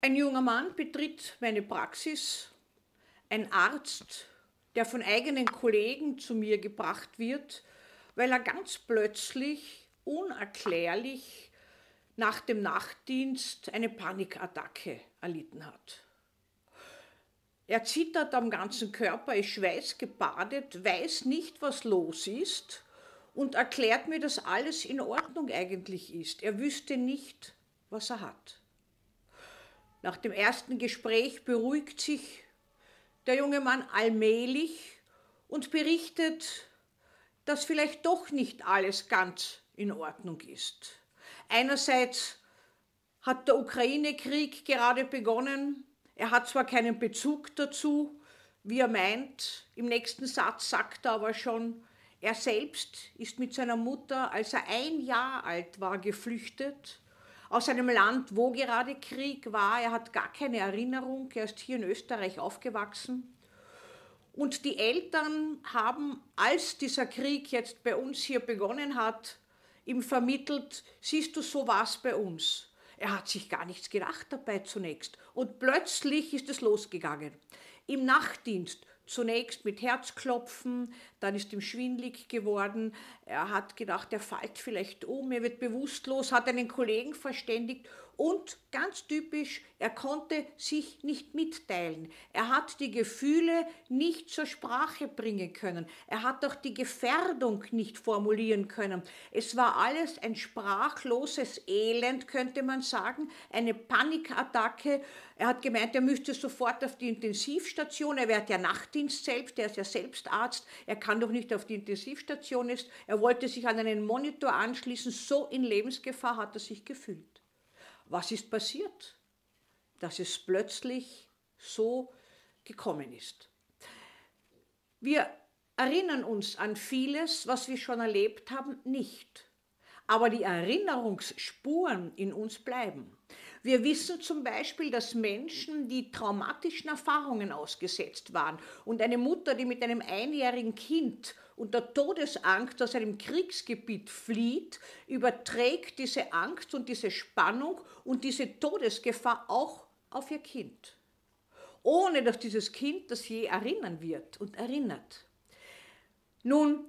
Ein junger Mann betritt meine Praxis, ein Arzt, der von eigenen Kollegen zu mir gebracht wird, weil er ganz plötzlich, unerklärlich nach dem Nachtdienst eine Panikattacke erlitten hat. Er zittert am ganzen Körper, ist schweißgebadet, weiß nicht, was los ist und erklärt mir, dass alles in Ordnung eigentlich ist. Er wüsste nicht, was er hat. Nach dem ersten Gespräch beruhigt sich der junge Mann allmählich und berichtet, dass vielleicht doch nicht alles ganz in Ordnung ist. Einerseits hat der Ukraine-Krieg gerade begonnen. Er hat zwar keinen Bezug dazu, wie er meint. Im nächsten Satz sagt er aber schon, er selbst ist mit seiner Mutter, als er ein Jahr alt war, geflüchtet aus einem Land, wo gerade Krieg war. Er hat gar keine Erinnerung, er ist hier in Österreich aufgewachsen. Und die Eltern haben, als dieser Krieg jetzt bei uns hier begonnen hat, ihm vermittelt, siehst du, so war es bei uns. Er hat sich gar nichts gedacht dabei zunächst. Und plötzlich ist es losgegangen. Im Nachtdienst zunächst mit Herzklopfen, dann ist ihm schwindlig geworden. Er hat gedacht, er fällt vielleicht um, er wird bewusstlos, hat einen Kollegen verständigt und ganz typisch, er konnte sich nicht mitteilen. Er hat die Gefühle nicht zur Sprache bringen können. Er hat auch die Gefährdung nicht formulieren können. Es war alles ein sprachloses Elend, könnte man sagen, eine Panikattacke. Er hat gemeint, er müsste sofort auf die Intensivstation. Er wäre der Nachtdienst selbst, er ist ja selbst Arzt. Er kann doch nicht auf die Intensivstation ist. Er wollte sich an einen Monitor anschließen. So in Lebensgefahr hat er sich gefühlt. Was ist passiert, dass es plötzlich so gekommen ist? Wir erinnern uns an vieles, was wir schon erlebt haben, nicht. Aber die Erinnerungsspuren in uns bleiben. Wir wissen zum Beispiel, dass Menschen, die traumatischen Erfahrungen ausgesetzt waren und eine Mutter, die mit einem einjährigen Kind unter Todesangst aus einem Kriegsgebiet flieht, überträgt diese Angst und diese Spannung und diese Todesgefahr auch auf ihr Kind, ohne dass dieses Kind das je erinnern wird und erinnert. Nun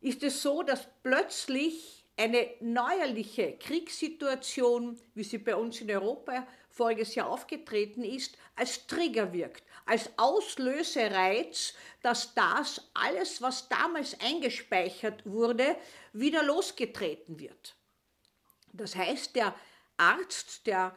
ist es so, dass plötzlich eine neuerliche Kriegssituation, wie sie bei uns in Europa voriges Jahr aufgetreten ist, als Trigger wirkt, als Auslösereiz, dass das alles, was damals eingespeichert wurde, wieder losgetreten wird. Das heißt, der Arzt, der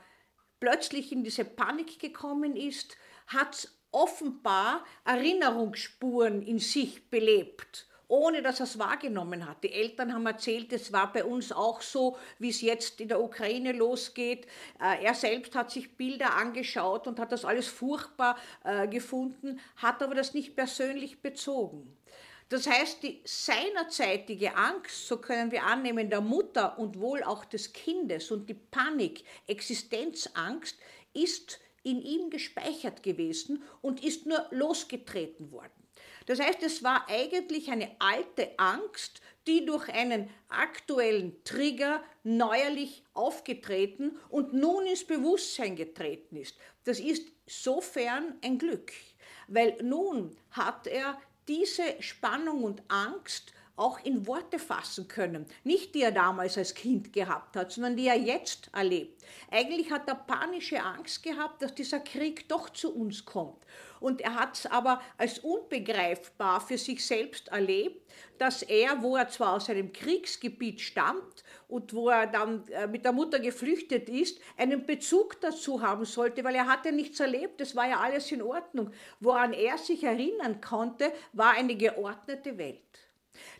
plötzlich in diese Panik gekommen ist, hat offenbar Erinnerungsspuren in sich belebt ohne dass er es wahrgenommen hat. Die Eltern haben erzählt, es war bei uns auch so, wie es jetzt in der Ukraine losgeht. Äh, er selbst hat sich Bilder angeschaut und hat das alles furchtbar äh, gefunden, hat aber das nicht persönlich bezogen. Das heißt, die seinerzeitige Angst, so können wir annehmen, der Mutter und wohl auch des Kindes und die Panik, Existenzangst ist in ihm gespeichert gewesen und ist nur losgetreten worden. Das heißt, es war eigentlich eine alte Angst, die durch einen aktuellen Trigger neuerlich aufgetreten und nun ins Bewusstsein getreten ist. Das ist sofern ein Glück, weil nun hat er diese Spannung und Angst auch in Worte fassen können. Nicht die er damals als Kind gehabt hat, sondern die er jetzt erlebt. Eigentlich hat er panische Angst gehabt, dass dieser Krieg doch zu uns kommt. Und er hat es aber als unbegreifbar für sich selbst erlebt, dass er, wo er zwar aus einem Kriegsgebiet stammt und wo er dann äh, mit der Mutter geflüchtet ist, einen Bezug dazu haben sollte, weil er hatte nichts erlebt, es war ja alles in Ordnung. Woran er sich erinnern konnte, war eine geordnete Welt.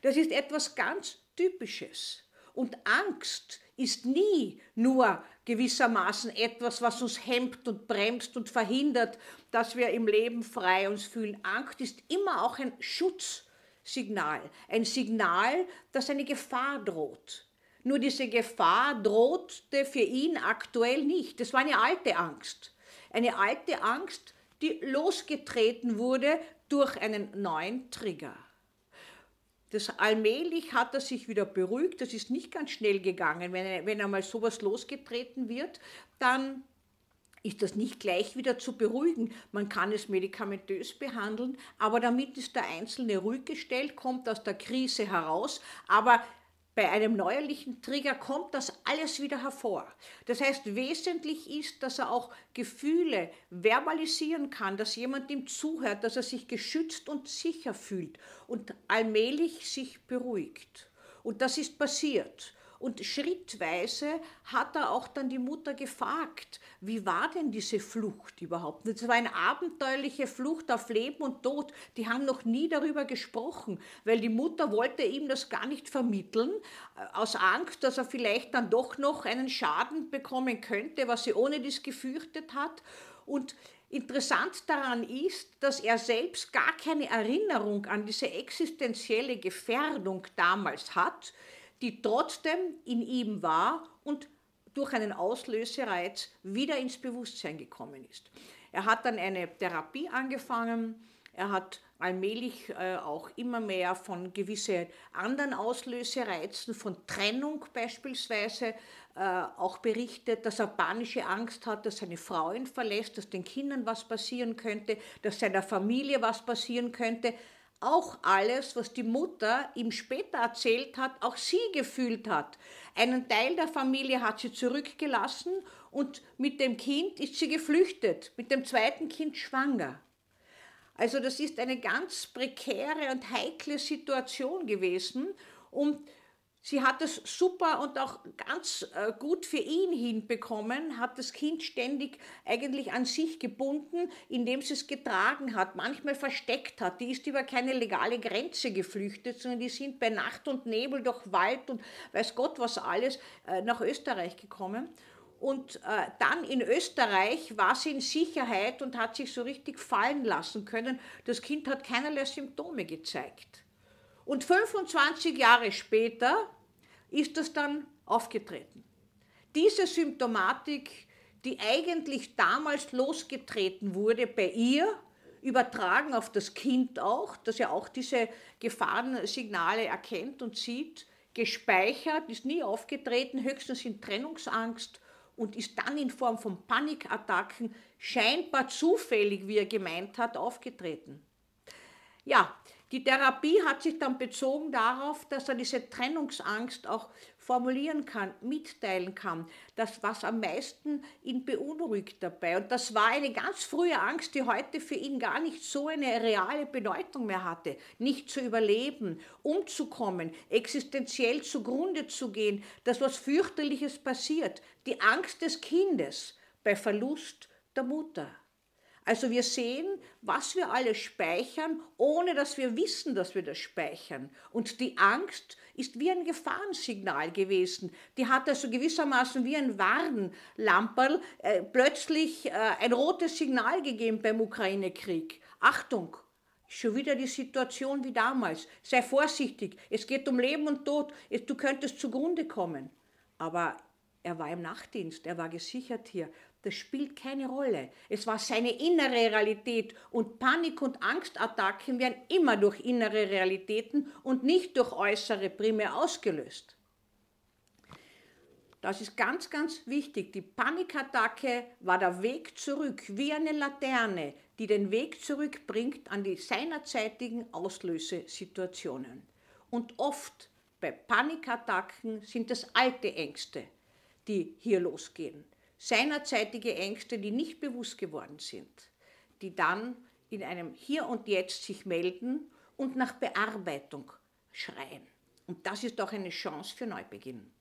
Das ist etwas ganz Typisches. Und Angst ist nie nur gewissermaßen etwas, was uns hemmt und bremst und verhindert, dass wir im Leben frei uns fühlen. Angst ist immer auch ein Schutzsignal, ein Signal, dass eine Gefahr droht. Nur diese Gefahr drohte für ihn aktuell nicht. Das war eine alte Angst. Eine alte Angst, die losgetreten wurde durch einen neuen Trigger. Das allmählich hat er sich wieder beruhigt. Das ist nicht ganz schnell gegangen. Wenn, wenn einmal sowas losgetreten wird, dann ist das nicht gleich wieder zu beruhigen. Man kann es medikamentös behandeln, aber damit ist der Einzelne ruhig gestellt, kommt aus der Krise heraus, aber bei einem neuerlichen Trigger kommt das alles wieder hervor. Das heißt, wesentlich ist, dass er auch Gefühle verbalisieren kann, dass jemand ihm zuhört, dass er sich geschützt und sicher fühlt und allmählich sich beruhigt. Und das ist passiert. Und schrittweise hat er auch dann die Mutter gefragt, wie war denn diese Flucht überhaupt? Das war eine abenteuerliche Flucht auf Leben und Tod. Die haben noch nie darüber gesprochen, weil die Mutter wollte ihm das gar nicht vermitteln, äh, aus Angst, dass er vielleicht dann doch noch einen Schaden bekommen könnte, was sie ohne dies gefürchtet hat. Und Interessant daran ist, dass er selbst gar keine Erinnerung an diese existenzielle Gefährdung damals hat die trotzdem in ihm war und durch einen Auslösereiz wieder ins Bewusstsein gekommen ist. Er hat dann eine Therapie angefangen, er hat allmählich äh, auch immer mehr von gewissen anderen Auslösereizen, von Trennung beispielsweise, äh, auch berichtet, dass er panische Angst hat, dass seine Frau ihn verlässt, dass den Kindern was passieren könnte, dass seiner Familie was passieren könnte auch alles, was die Mutter ihm später erzählt hat, auch sie gefühlt hat. Einen Teil der Familie hat sie zurückgelassen und mit dem Kind ist sie geflüchtet, mit dem zweiten Kind schwanger. Also das ist eine ganz prekäre und heikle Situation gewesen und Sie hat es super und auch ganz äh, gut für ihn hinbekommen, hat das Kind ständig eigentlich an sich gebunden, indem sie es getragen hat, manchmal versteckt hat. Die ist über keine legale Grenze geflüchtet, sondern die sind bei Nacht und Nebel durch Wald und weiß Gott was alles äh, nach Österreich gekommen. Und äh, dann in Österreich war sie in Sicherheit und hat sich so richtig fallen lassen können. Das Kind hat keinerlei Symptome gezeigt. Und 25 Jahre später ist das dann aufgetreten. Diese Symptomatik, die eigentlich damals losgetreten wurde bei ihr, übertragen auf das Kind auch, das ja auch diese Gefahrensignale erkennt und sieht, gespeichert, ist nie aufgetreten, höchstens in Trennungsangst und ist dann in Form von Panikattacken scheinbar zufällig, wie er gemeint hat, aufgetreten. Ja, die Therapie hat sich dann bezogen darauf, dass er diese Trennungsangst auch formulieren kann, mitteilen kann, das, was am meisten ihn beunruhigt dabei. Und das war eine ganz frühe Angst, die heute für ihn gar nicht so eine reale Bedeutung mehr hatte. Nicht zu überleben, umzukommen, existenziell zugrunde zu gehen, dass was fürchterliches passiert. Die Angst des Kindes bei Verlust der Mutter. Also wir sehen, was wir alles speichern, ohne dass wir wissen, dass wir das speichern. Und die Angst ist wie ein Gefahrensignal gewesen. Die hat also gewissermaßen wie ein Warnlamperl äh, plötzlich äh, ein rotes Signal gegeben beim Ukraine-Krieg. Achtung, schon wieder die Situation wie damals. Sei vorsichtig, es geht um Leben und Tod, du könntest zugrunde kommen. Aber er war im Nachtdienst, er war gesichert hier. Das spielt keine Rolle. Es war seine innere Realität und Panik- und Angstattacken werden immer durch innere Realitäten und nicht durch äußere primär ausgelöst. Das ist ganz, ganz wichtig. Die Panikattacke war der Weg zurück, wie eine Laterne, die den Weg zurückbringt an die seinerzeitigen Auslösesituationen. Und oft bei Panikattacken sind es alte Ängste, die hier losgehen seinerzeitige Ängste, die nicht bewusst geworden sind, die dann in einem Hier und Jetzt sich melden und nach Bearbeitung schreien. Und das ist auch eine Chance für Neubeginn.